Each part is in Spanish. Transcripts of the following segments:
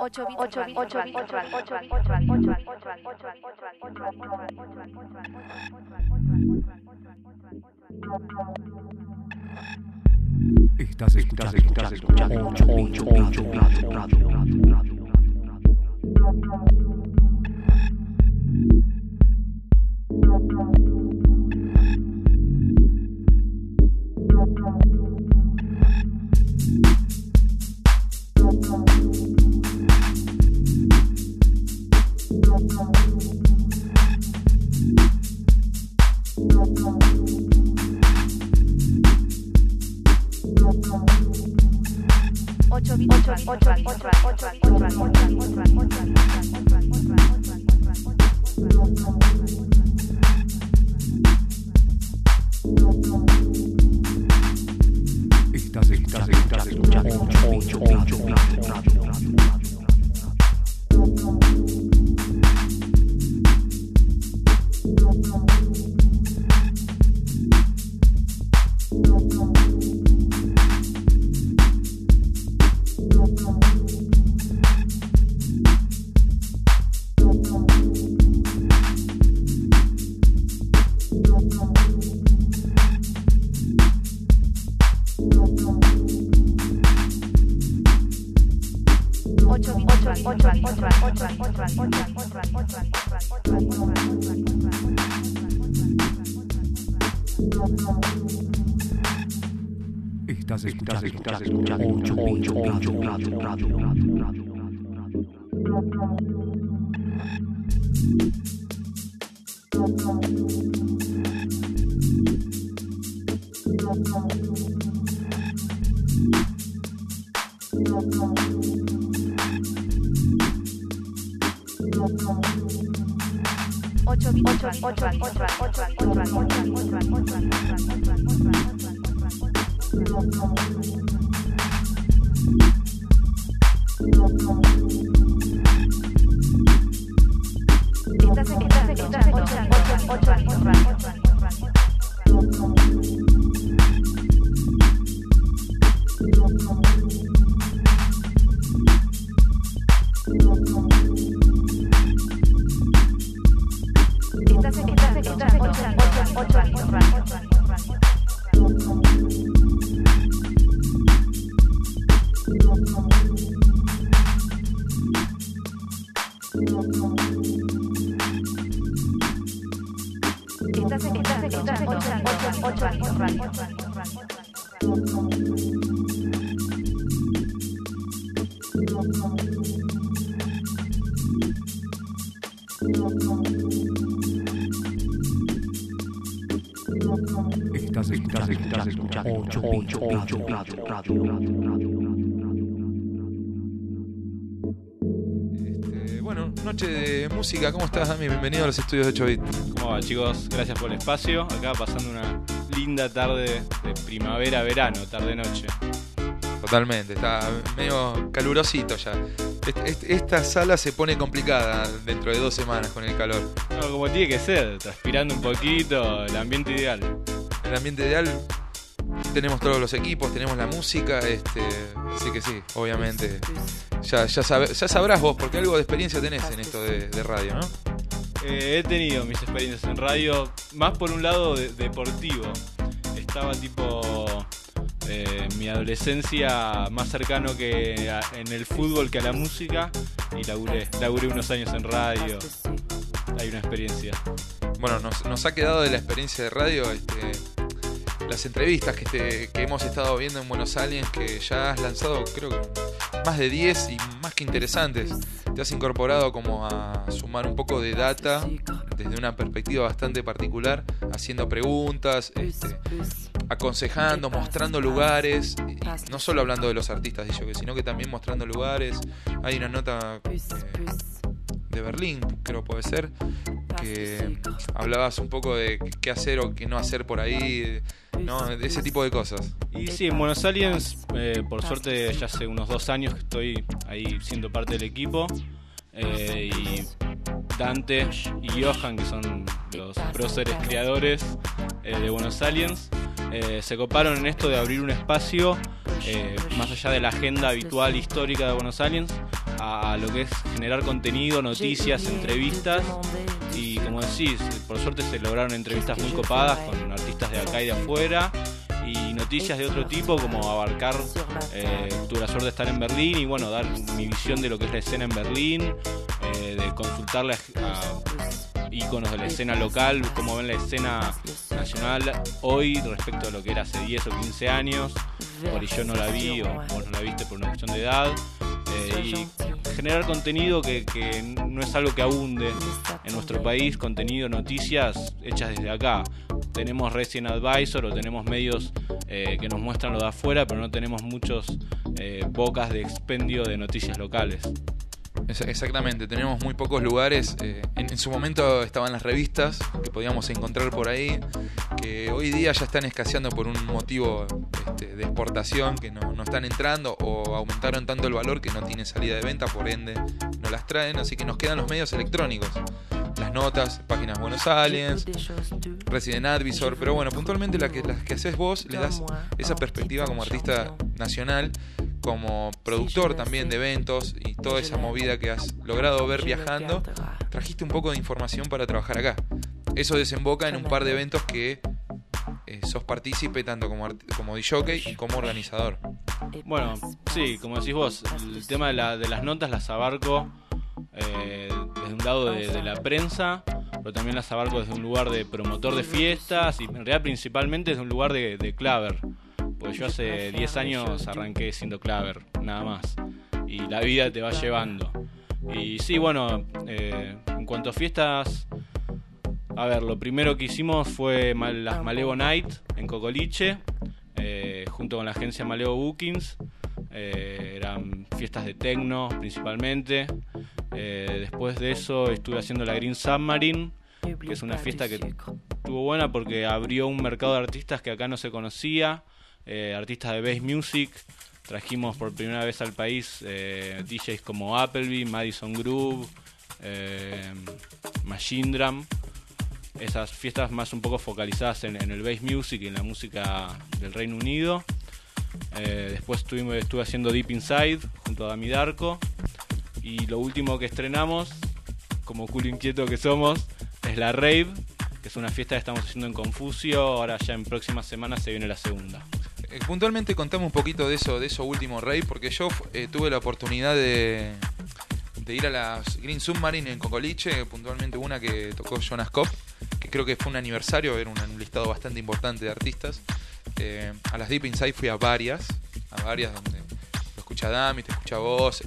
8 bits 8 bits 8 bits 8 Estás escuchando, estás escuchando 8 8 8 radio, radio, radio, radio. Ocho 8, Estás escuchando, estás escuchando 8 8 8 radio, radio, radio, radio. Este, bueno, noche de música, ¿cómo estás, Dami? Bienvenido a los estudios de 8 bit. ¿Cómo va chicos? Gracias por el espacio. Acá pasando una linda tarde de primavera-verano, tarde-noche. Totalmente, está medio calurosito ya. Est- est- Esta sala se pone complicada dentro de dos semanas con el calor. No, como tiene que ser, transpirando un poquito, el ambiente ideal. El ambiente ideal, tenemos todos los equipos, tenemos la música, este, así que sí, obviamente. Ya, ya, sabrás vos, porque algo de experiencia tenés en esto de, de radio, ¿no? Eh, he tenido mis experiencias en radio, más por un lado de- deportivo. Estaba tipo eh, mi adolescencia más cercano que a- en el fútbol que a la música y laburé, laburé unos años en radio. Hay una experiencia. Bueno, nos, nos ha quedado de la experiencia de radio este, las entrevistas que, te- que hemos estado viendo en Buenos Aires, que ya has lanzado creo que más de 10 y más que interesantes. Te has incorporado como a sumar un poco de data desde una perspectiva bastante particular, haciendo preguntas, este, aconsejando, mostrando lugares, no solo hablando de los artistas sino que también mostrando lugares. Hay una nota eh, de Berlín, creo puede ser, que hablabas un poco de qué hacer o qué no hacer por ahí, ¿no? De ese tipo de cosas. Y sí, en Buenos Aires, eh, por suerte ya hace unos dos años que estoy ahí siendo parte del equipo. Eh, y Dante y Johan, que son los próceres creadores eh, de Buenos Aliens, eh, se coparon en esto de abrir un espacio eh, más allá de la agenda habitual histórica de Buenos Aliens a, a lo que es generar contenido, noticias, entrevistas. Y como decís, por suerte se lograron entrevistas muy copadas con artistas de acá y de afuera. Y noticias de otro tipo, como abarcar, eh, tuve la suerte de estar en Berlín y bueno, dar mi visión de lo que es la escena en Berlín, eh, de consultarle a, a íconos de la escena local, cómo ven la escena nacional hoy respecto a lo que era hace 10 o 15 años. Ahí yo no la vi o vos no la viste por una cuestión de edad. Eh, y generar contenido que, que no es algo que abunde en nuestro país, contenido, noticias hechas desde acá. Tenemos Resident Advisor o tenemos medios eh, que nos muestran lo de afuera, pero no tenemos muchos eh, bocas de expendio de noticias locales. Exactamente, tenemos muy pocos lugares. eh, en, su momento estaban las revistas que podíamos encontrar por ahí, que hoy día ya están escaseando por un motivo este, de exportación, que no, están entrando o aumentaron tanto el valor que no tienen salida de venta, por ende no las traen, así que nos quedan los medios electrónicos. Las notas, páginas Buenos Aliens, Resident Advisor, pero bueno, puntualmente la que, las que haces vos le das esa perspectiva como artista nacional, como productor también de eventos y toda esa movida que has logrado ver viajando, trajiste un poco de información para trabajar acá. Eso desemboca en un par de eventos que eh, sos partícipe tanto como, como DJ y como organizador. Bueno, sí, como decís vos, el tema de, la- de las notas las abarco eh, desde un lado de, de la prensa, pero también las abarco desde un lugar de promotor de fiestas y en realidad principalmente desde un lugar de, de claver. Porque yo hace 10 años arranqué siendo claver, nada más. Y la vida te va llevando. Y sí, bueno, eh, en cuanto a fiestas, a ver, lo primero que hicimos fue las Malevo Night en Cocoliche, eh, junto con la agencia Malevo Bookings. Eh, eran fiestas de tecno principalmente. Eh, después de eso estuve haciendo la Green Submarine, que es una fiesta que estuvo buena porque abrió un mercado de artistas que acá no se conocía, eh, artistas de bass music. Trajimos por primera vez al país eh, DJs como Appleby, Madison Groove, eh, Machine Drum. Esas fiestas más un poco focalizadas en, el bass music y en la música del Reino Unido. Después estuvimos, estuve haciendo Deep Inside junto a Dami Darko. Y lo último que estrenamos, como culo inquieto que somos, es la Rave, que es una fiesta que estamos haciendo en Confucio. Ahora ya en próximas semanas se viene la segunda. Eh, puntualmente contame un poquito de eso, de eso último, Rey, porque yo eh, tuve la oportunidad de, ir a las Green Submarine en Cocoliche, puntualmente una que tocó Jonas Cop, que creo que fue un aniversario, era un, listado bastante importante de artistas. Eh, a las Deep Inside fui a varias, a varias donde lo escucha Dami, te escucha vos,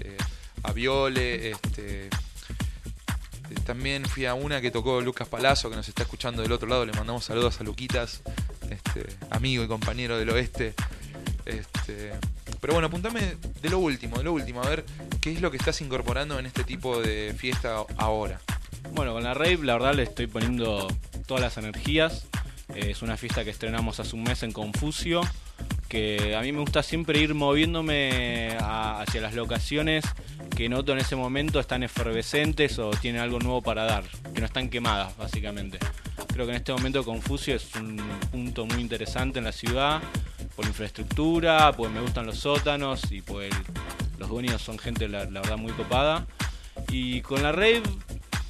a Viole, este, también fui a una que tocó Lucas Palazzo, que nos está escuchando del otro lado. Le mandamos saludos a Luquitas, este, amigo y compañero del oeste. Este, pero bueno, apuntame de lo último, de lo último, a ver qué es lo que estás incorporando en este tipo de fiesta ahora. Bueno, con la Rave la verdad le estoy poniendo todas las energías. Eh, es una fiesta que estrenamos hace un mes en Confucio, que a mí me gusta siempre ir moviéndome hacia las locaciones que noto en ese momento están efervescentes o tienen algo nuevo para dar, que no están quemadas básicamente. Creo que en este momento Confucio es un punto muy interesante en la ciudad por infraestructura, pues me gustan los sótanos y pues los dueños son gente la, verdad muy copada. Y con la rave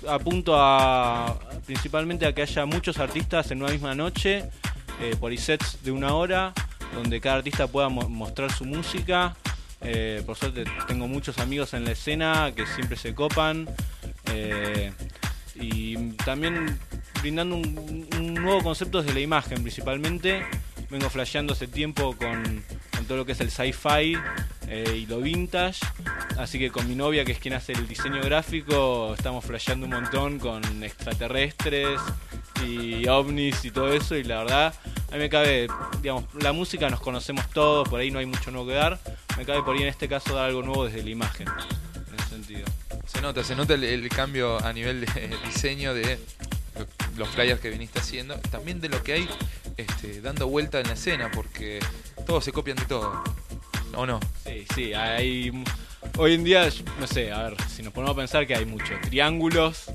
apunto a principalmente a que haya muchos artistas en una misma noche, eh, por sets de una hora, donde cada artista pueda mo- mostrar su música. Eh, por suerte tengo muchos amigos en la escena que siempre se copan. eh, y también brindando un, nuevo concepto desde la imagen principalmente. Vengo flasheando hace tiempo con, con todo lo que es el sci-fi eh, y lo vintage. Así que con mi novia, que es quien hace el diseño gráfico, estamos flasheando un montón con extraterrestres y ovnis y todo eso. Y la verdad, a mí me cabe, digamos, la música nos conocemos todos, por ahí no hay mucho nuevo que dar. Me cabe por ahí en este caso dar algo nuevo desde la imagen, en ese sentido. Se nota, se nota el, el cambio a nivel de diseño de los flyers que viniste haciendo, también de lo que hay este, dando vuelta en la escena, porque todos se copian de todo. ¿O no? Sí, sí, hay. Hoy en día, no sé, a ver, si nos ponemos a pensar que hay muchos triángulos.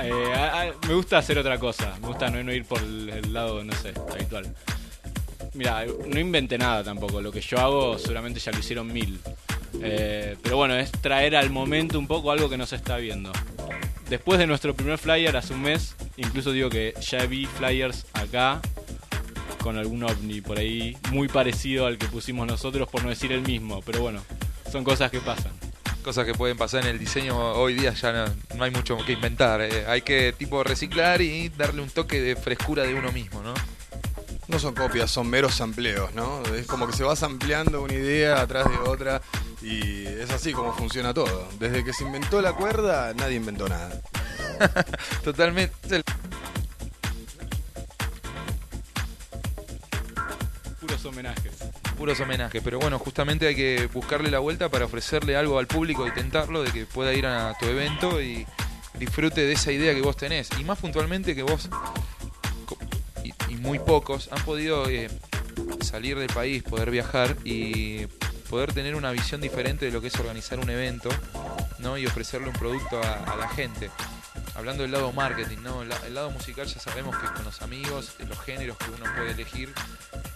eh, me gusta hacer otra cosa, me gusta no, ir por el, el lado, no sé, habitual. Mira, no inventé nada tampoco, lo que yo hago seguramente ya lo hicieron mil. Eh, pero bueno, es traer al momento un poco algo que no se está viendo. Después de nuestro primer flyer hace un mes, incluso digo que ya vi flyers acá con algún ovni por ahí muy parecido al que pusimos nosotros, por no decir el mismo. Pero bueno, son cosas que pasan. Cosas que pueden pasar en el diseño hoy día ya no, no hay mucho que inventar. eh. Hay que tipo reciclar y darle un toque de frescura de uno mismo, ¿no? No son copias, son meros sampleos, ¿no? Es como que se va sampleando una idea atrás de otra y es así como funciona todo. Desde que se inventó la cuerda, nadie inventó nada. Totalmente. Puros homenajes. puros homenajes, pero bueno, justamente hay que buscarle la vuelta para ofrecerle algo al público y tentarlo de que pueda ir a tu evento y disfrute de esa idea que vos tenés. Y más puntualmente que vos, y, y muy pocos, han podido eh, salir del país, poder viajar y poder tener una visión diferente de lo que es organizar un evento ¿no? y ofrecerle un producto a, a la gente. Hablando del lado marketing, ¿no? El, la- el lado musical ya sabemos que con los amigos, los géneros que uno puede elegir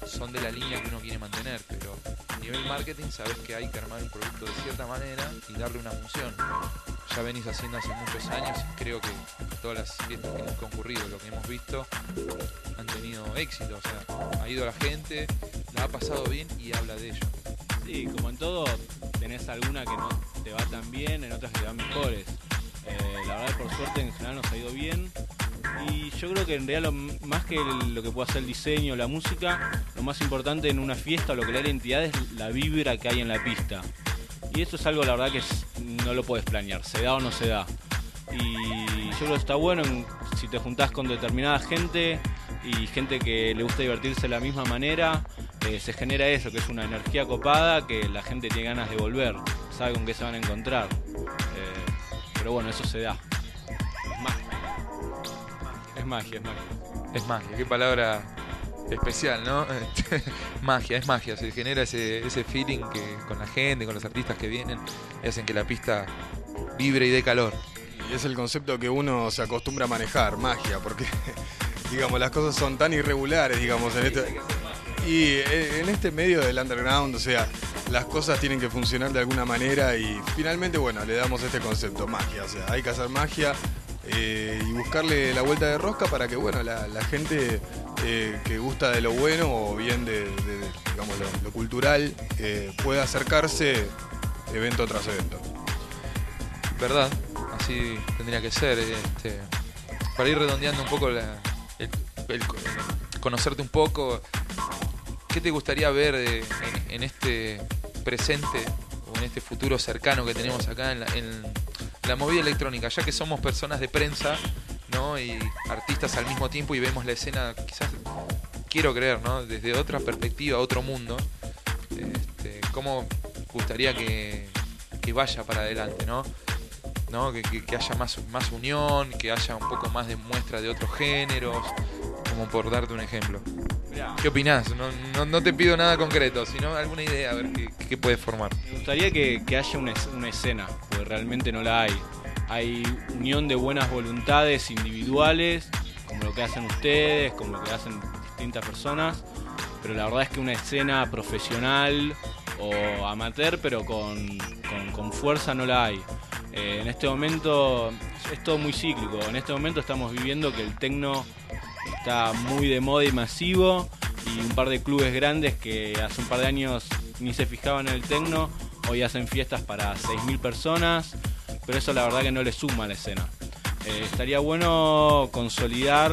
son de la línea que uno quiere mantener, pero a nivel marketing sabes que hay que armar un producto de cierta manera y darle una función. Ya venís haciendo hace muchos años y creo que todas las fiestas que hemos concurrido, lo que hemos visto, han tenido éxito. O sea, ha ido la gente, la ha pasado bien y habla de ello. Sí, como en todo, tenés alguna que no te va tan bien, en otras que te van mejores. Eh, la verdad, por suerte, en general nos ha ido bien. Y yo creo que en realidad, más que lo que puede hacer el diseño, la música, lo más importante en una fiesta, lo que le da identidad es la vibra que hay en la pista. Y eso es algo, la verdad, que no lo puedes planear, se da o no se da. Y yo creo que está bueno en- si te juntás con determinada gente y gente que le gusta divertirse de la misma manera, eh, se genera eso, que es una energía copada que la gente tiene ganas de volver, sabe con qué se van a encontrar. Eh, pero bueno, eso se da. Es magia. Es magia, es magia. Es magia, qué palabra especial, ¿no? magia, es magia, se genera ese, ese feeling que con la gente, con los artistas que vienen, y hacen que la pista vibre y dé calor. Y es el concepto que uno se acostumbra a manejar, magia, porque digamos las cosas son tan irregulares, digamos, en este y eh, en este medio del underground, o sea, las cosas tienen que funcionar de alguna manera y finalmente, bueno, le damos este concepto, magia, o sea, hay que hacer magia eh, y buscarle la vuelta de rosca para que, bueno, la, gente eh, que gusta de lo bueno o bien de, de- lo, cultural eh, pueda acercarse evento tras evento. ¿Verdad? Así tendría que ser. Este, para ir redondeando un poco el, el co- conocerte un poco, ¿qué te gustaría ver en este presente o en este futuro cercano que tenemos acá en la, movida electrónica? Ya que somos personas de prensa ¿no? y artistas al mismo tiempo y vemos la escena, quizás quiero creer, ¿no? desde otra perspectiva, otro mundo. Este, ¿Cómo gustaría que, que vaya para adelante? ¿no? ¿no? Que, que- que haya más, más unión, que haya un poco más de muestra de otros géneros, como por darte un ejemplo. ¿Qué opinás? No, no, no te pido nada concreto, sino alguna idea, a ver qué, qué puedes formar. Me gustaría que, que haya una, una escena, porque realmente no la hay. Hay unión de buenas voluntades individuales, como lo que hacen ustedes, como lo que hacen distintas personas, pero la verdad es que una escena profesional o amateur, pero con, con- con fuerza no la hay. Eh, en este momento es todo muy cíclico. En este momento estamos viviendo que el tecno está muy de moda y masivo y un par de clubes grandes que hace un par de años ni se fijaban en el tecno, hoy hacen fiestas para 6.000 personas, pero eso la verdad que no le suma a la escena. Eh, estaría bueno consolidar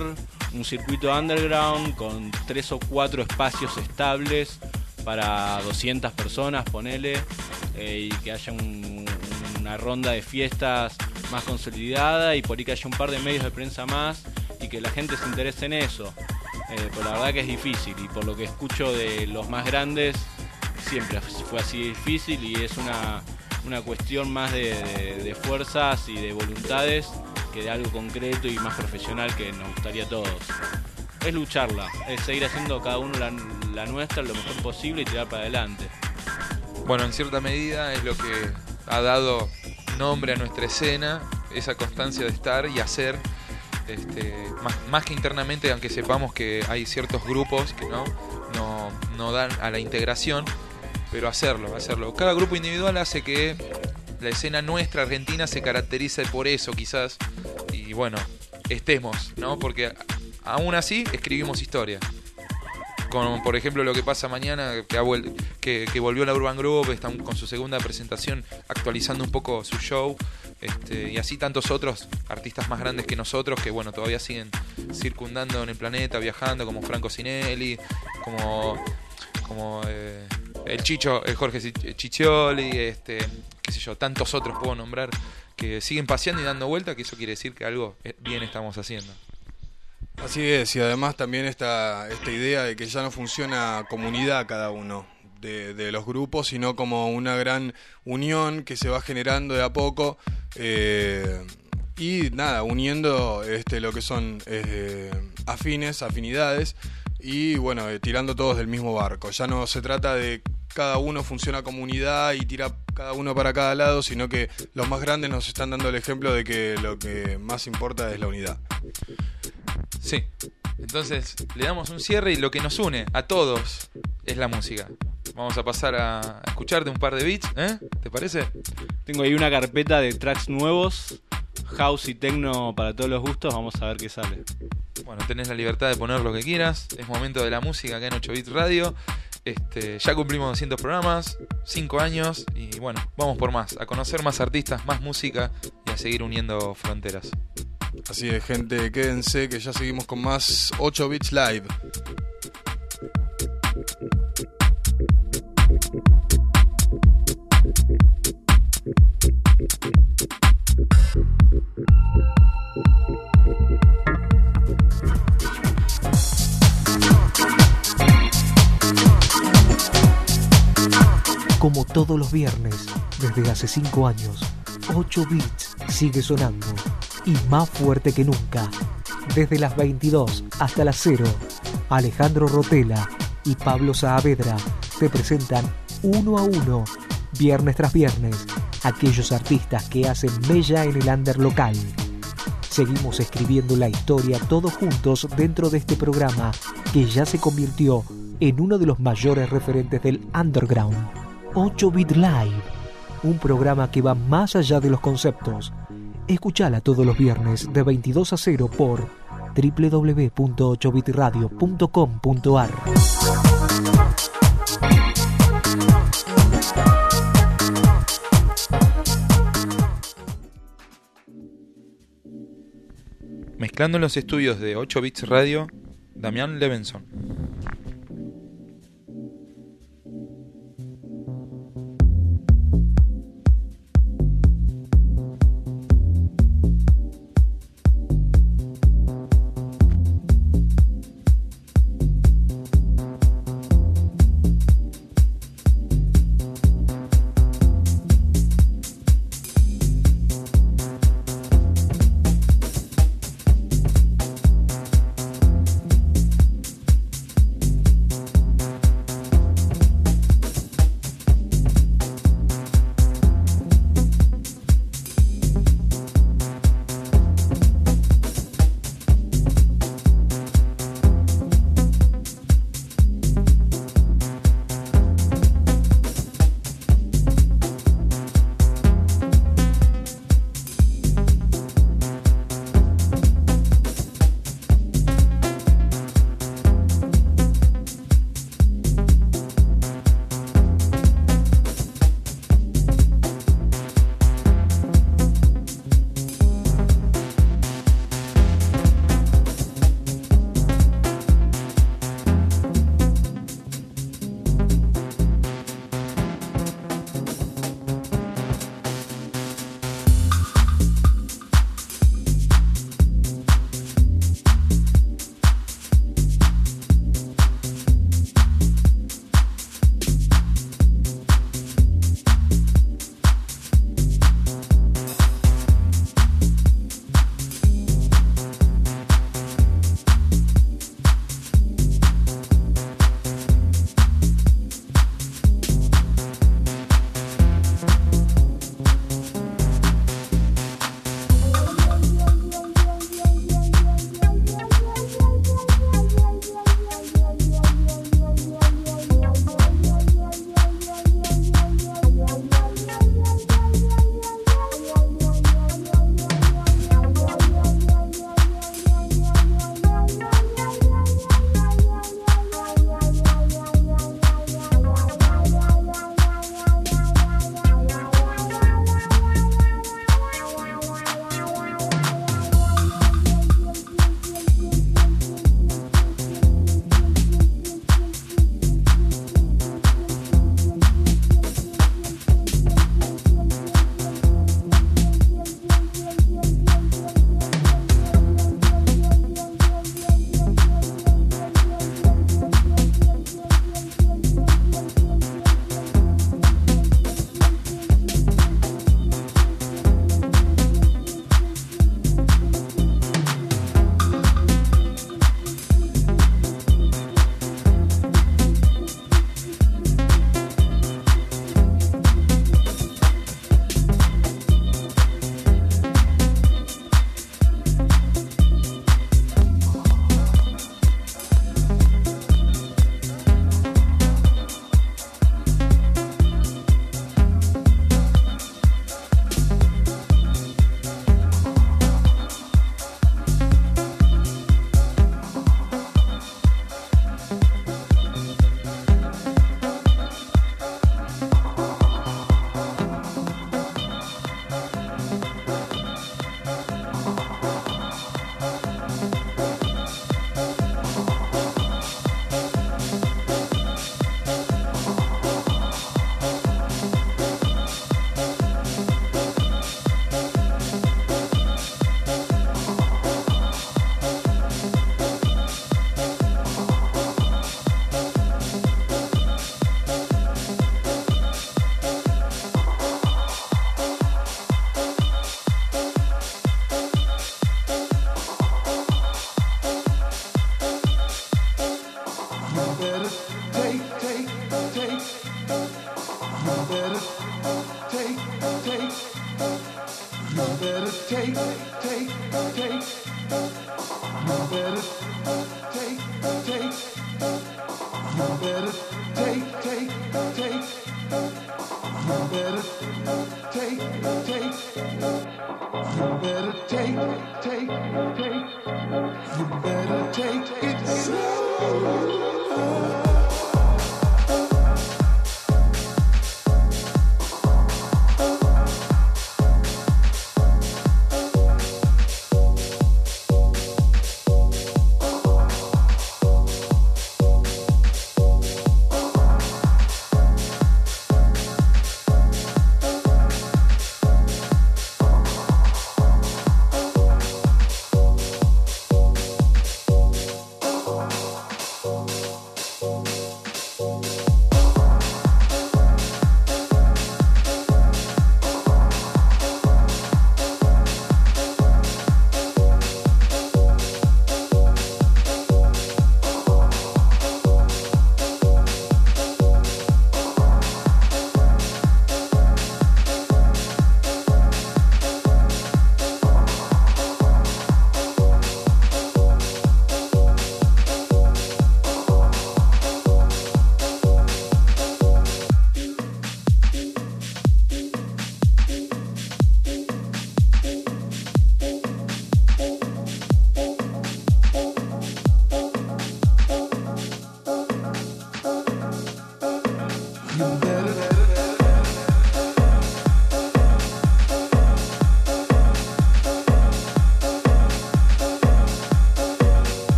un circuito underground con tres o cuatro espacios estables para 200 personas, ponele, eh, y que haya un- ronda de fiestas más consolidada y por ahí que haya un par de medios de prensa más y que la gente se interese en eso. Eh, pero la verdad que es difícil y por lo que escucho de los más grandes siempre fue así difícil y es una, una cuestión más de fuerzas y de voluntades que de algo concreto y más profesional que nos gustaría a todos. Es lucharla, es seguir haciendo cada uno la, la nuestra lo mejor posible y tirar para adelante. Bueno, en cierta medida es lo que ha dado nombre a nuestra escena, esa constancia de estar y hacer, este, más, que internamente, aunque sepamos que hay ciertos grupos que no, no, no dan a la integración, pero hacerlo, hacerlo. Cada grupo individual hace que la escena nuestra argentina se caracterice por eso quizás y bueno, estemos, ¿no? Porque aún así escribimos historia. Con, por ejemplo, lo que pasa mañana, que, ha vuel- que, que volvió la Urban Group, están con su segunda presentación actualizando un poco su show, este, y así tantos otros artistas más grandes que nosotros que, bueno, todavía siguen circundando en el planeta, viajando, como Franco Sinelli, como, como eh, el Chicho, el Jorge Chi- Chichioli, este, qué sé yo, tantos otros puedo nombrar que siguen paseando y dando vuelta, que eso quiere decir que algo eh, bien estamos haciendo. Así es, y además también esta, esta idea de que ya no funciona comunidad cada uno de, de los grupos, sino como una gran unión que se va generando de a poco. eh, y nada, uniendo este, lo que son eh, afines, afinidades, y bueno, eh, tirando todos del mismo barco. Ya no se trata de cada uno funciona como unidad y tira cada uno para cada lado, sino que los más grandes nos están dando el ejemplo de que lo que más importa es la unidad. Sí. Entonces le damos un cierre y lo que nos une a todos es la música. Vamos a pasar a escucharte un par de beats, ¿eh? ¿Te parece? Tengo ahí una carpeta de tracks nuevos, house y techno para todos los gustos. Vamos a ver qué sale. Bueno, tenés la libertad de poner lo que quieras. Es momento de la música acá en 8 Bit Radio. Este, ya cumplimos 200 programas, 5 años y bueno, vamos por más, a conocer más artistas, más música y a seguir uniendo fronteras. Así es, gente, quédense que ya seguimos con más 8 Bits Live. Como todos los viernes, desde hace 5 años, 8 bits sigue sonando y más fuerte que nunca. Desde las 22 hasta las 0, Alejandro Rotela y Pablo Saavedra te presentan uno a uno, viernes tras viernes, aquellos artistas que hacen mella en el under local. Seguimos escribiendo la historia todos juntos dentro de este programa que ya se convirtió en uno de los mayores referentes del underground. 8 Bit Live, un programa que va más allá de los conceptos. Escuchala todos los viernes de 22 a 0 por www.8bitradio.com.ar. Mezclando en los estudios de 8 Bits Radio, Damián Levenson.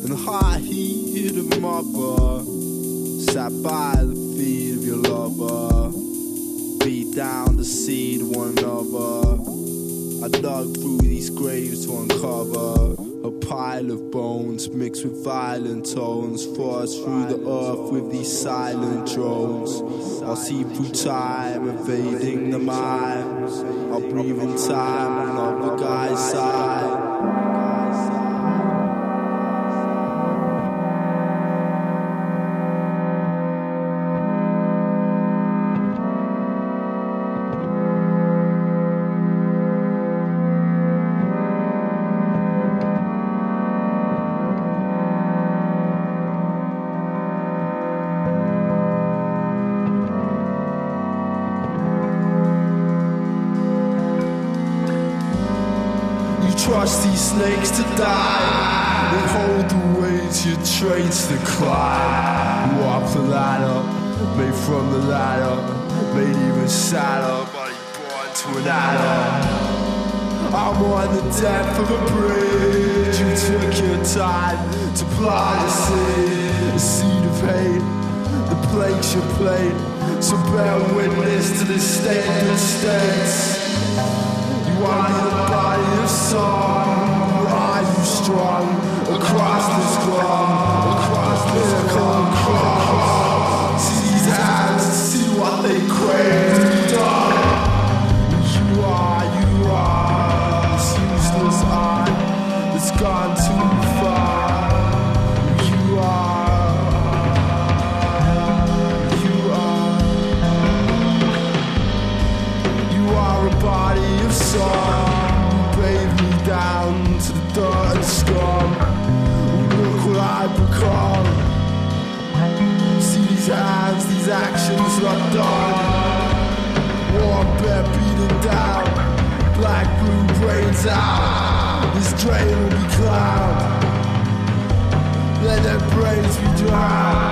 In the high heat of bar, sat by the feet of your lover, beat down to seed one another. I dug through these graves to uncover a pile of bones mixed with violent tones. Forced through the earth with these silent drones. I'll see through time, evading the mind. I'll breathe in time on another guy's side. Climb. Walk the ladder, made from the ladder, made even sadder, but born to an adder. I'm on the depth of a bridge. You took your time to plant the seed, a seed of hate. The plagues you played, so bear witness to the state that states. You are the body of song. Are you strong across this glum? clock. Out. This drain will be cloud. Let their brains be drowned.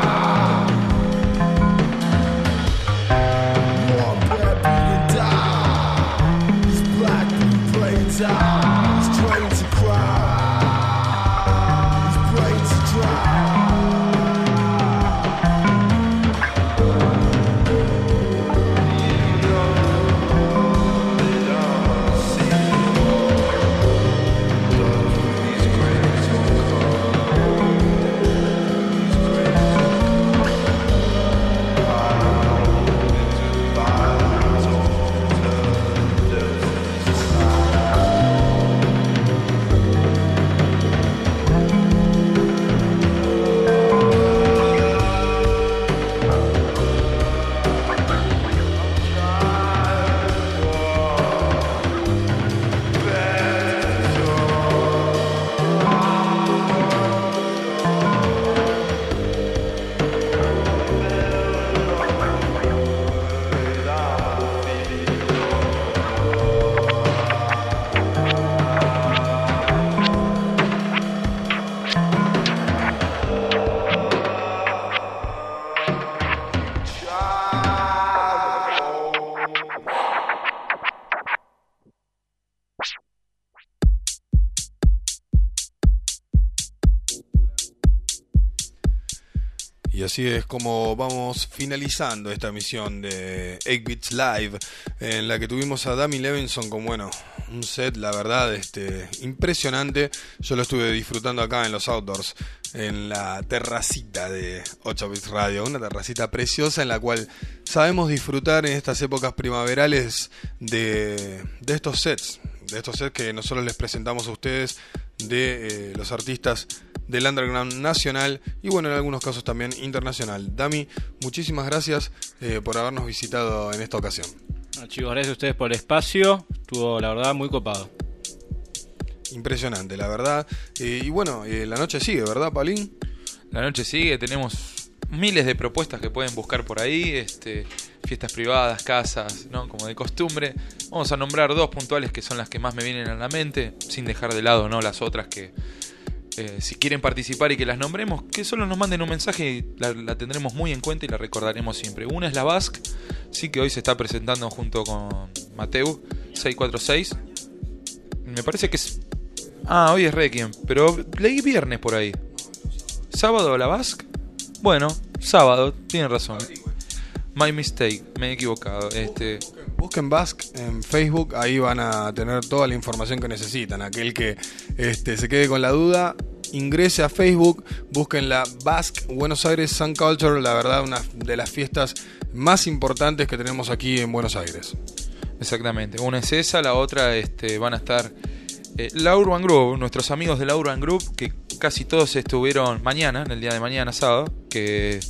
Así es como vamos finalizando esta misión de 8 Bits Live, en la que tuvimos a Dami Levinson con, bueno, un set, la verdad, este, impresionante. Yo lo estuve disfrutando acá en los outdoors, en la terracita de 8 Bits Radio, una terracita preciosa en la cual sabemos disfrutar en estas épocas primaverales de, de estos sets, de estos sets que nosotros les presentamos a ustedes de eh, los artistas del underground nacional y bueno, en algunos casos también internacional. Dami, muchísimas gracias eh, por habernos visitado en esta ocasión. No, chicos, gracias a ustedes por el espacio. Estuvo, la verdad, muy copado. Impresionante, la verdad. Eh, y bueno, eh, la noche sigue, ¿verdad, Paulín? La noche sigue, tenemos miles de propuestas que pueden buscar por ahí, este, fiestas privadas, casas, ¿no? como de costumbre. Vamos a nombrar dos puntuales que son las que más me vienen a la mente, sin dejar de lado no las otras que eh, si quieren participar y que las nombremos, que solo nos manden un mensaje y la, tendremos muy en cuenta y la recordaremos siempre. Una es la Basque, sí que hoy se está presentando junto con Mateu 646. Me parece que es Ah, hoy es Requiem, pero leí viernes por ahí. ¿Sábado la Basque? Bueno, sábado, tienen razón. My mistake, me he equivocado. Este, Busquen Basque en Facebook, ahí van a tener toda la información que necesitan. Aquel que este, se quede con la duda, ingrese a Facebook, busquen la Basque Buenos Aires Sun Culture, la verdad una de las fiestas más importantes que tenemos aquí en Buenos Aires. exactamente. Una es esa, la otra este, van a estar eh, la Urban Group, nuestros amigos de la Urban Group, que casi todos estuvieron mañana, en el día de mañana, sábado, que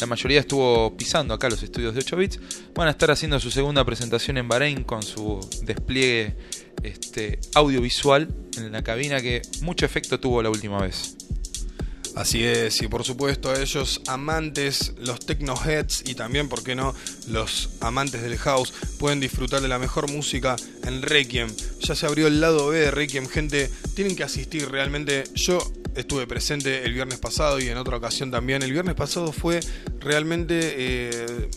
la mayoría estuvo pisando acá los estudios de 8 bits, van a estar haciendo su segunda presentación en Bahrein con su despliegue este, audiovisual en la cabina que mucho efecto tuvo la última vez. Así es, y por supuesto a ellos amantes, los technoheads y también, ¿por qué no?, los amantes del house pueden disfrutar de la mejor música en Requiem. Ya se abrió el lado B de Requiem, gente, tienen que asistir realmente. Yo estuve presente el viernes pasado y en otra ocasión también. El viernes pasado fue realmente... eh,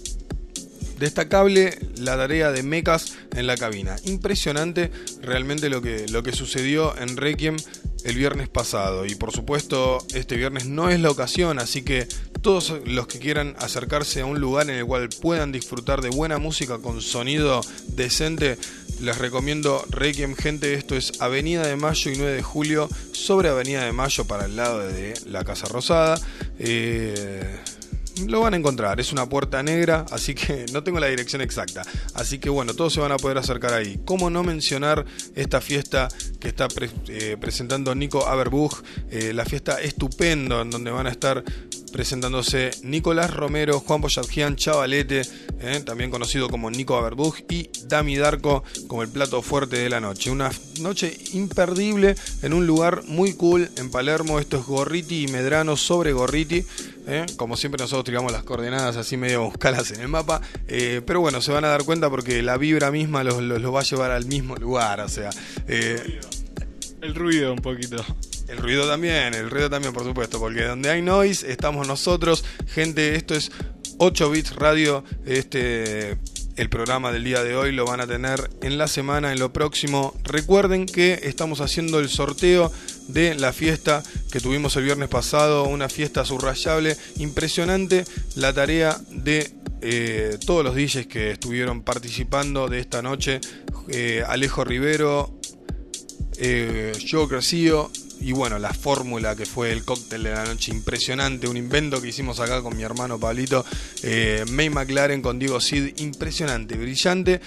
destacable la tarea de mecas en la cabina. Impresionante realmente lo que, lo que sucedió en Requiem el viernes pasado. Y por supuesto, este viernes no es la ocasión, así que todos los que quieran acercarse a un lugar en el cual puedan disfrutar de buena música con sonido decente, les recomiendo Requiem, gente. Esto es Avenida de Mayo y 9 de Julio, sobre Avenida de Mayo para el lado de la Casa Rosada. Eh, lo van a encontrar, es una puerta negra, así que no tengo la dirección exacta. Así que bueno, todos se van a poder acercar ahí. ¿Cómo no mencionar esta fiesta que está eh, presentando Nico Aberbuch? Eh, la fiesta estupendo en donde van a estar presentándose Nicolás Romero, Juan Boyadjian Chavalete, eh, también conocido como Nico Aberbuch, y Dami Darko como el plato fuerte de la noche. Una noche imperdible en un lugar muy cool en Palermo. Esto es Gorriti y Medrano sobre Gorriti. Eh. Como siempre nosotros tiramos las coordenadas así medio buscalas en el mapa. eh, pero bueno, se van a dar cuenta porque la vibra misma los, los- los va a llevar al mismo lugar. O sea, eh, El ruido un poquito. el ruido también, el ruido también, por supuesto, porque donde hay noise estamos nosotros. Gente, esto es 8 bits radio. Este el programa del día de hoy lo van a tener en la semana, en lo próximo. Recuerden que estamos haciendo el sorteo de la fiesta que tuvimos el viernes pasado, una fiesta subrayable, impresionante la tarea de eh, todos los DJs que estuvieron participando de esta noche. Eh, Alejo Rivero, eh, Crescido y bueno, la fórmula que fue el cóctel de la noche, impresionante, un invento que hicimos acá con mi hermano Pablito, eh, May McLaren con Diego Sid, impresionante, brillante.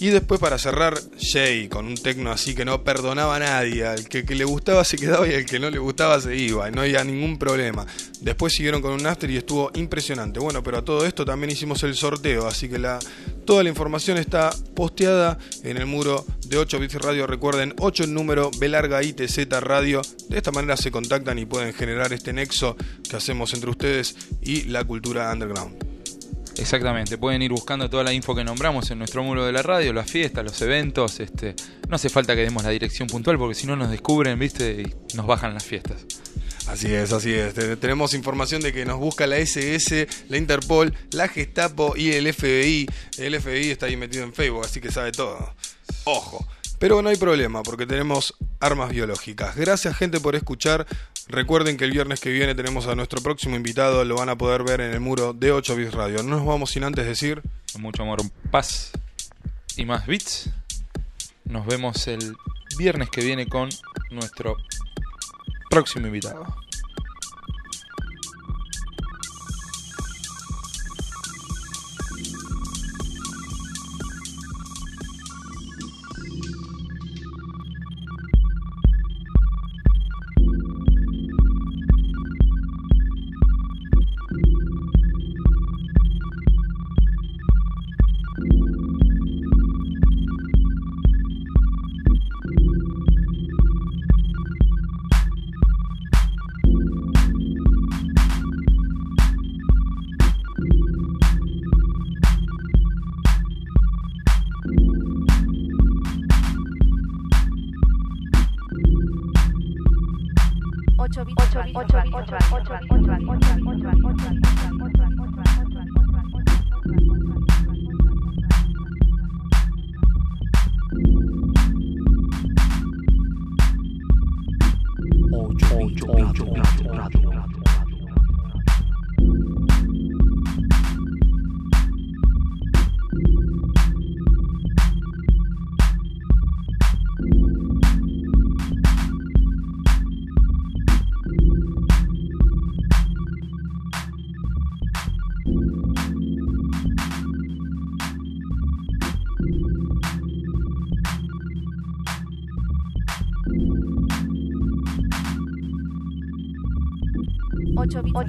Y después para cerrar, Jay con un tecno así que no perdonaba a nadie, al que, le gustaba se quedaba y al que no le gustaba se iba, y no había ningún problema. Después siguieron con un after y estuvo impresionante. Bueno, pero a todo esto también hicimos el sorteo, así que la, toda la información está posteada en el muro de 8 bits radio. Recuerden, 8 el número, B larga ITZ radio. De esta manera se contactan y pueden generar este nexo que hacemos entre ustedes y la cultura underground. Exactamente, pueden ir buscando toda la info que nombramos en nuestro muro de la radio, las fiestas, los eventos, este, no hace falta que demos la dirección puntual porque si no nos descubren, ¿viste? Y nos bajan las fiestas. Así es, así es. Te- Tenemos información de que nos busca la SS, la Interpol, la Gestapo y el FBI. El FBI está ahí metido en Facebook, así que sabe todo. Ojo. Pero no hay problema, porque tenemos armas biológicas. Gracias, gente, por escuchar. Recuerden que el viernes que viene tenemos a nuestro próximo invitado. Lo van a poder ver en el muro de 8 Bits Radio. No nos vamos sin antes decir. Mucho amor, paz y más bits. Nos vemos el viernes que viene con nuestro próximo invitado. 8, 8, 8, 8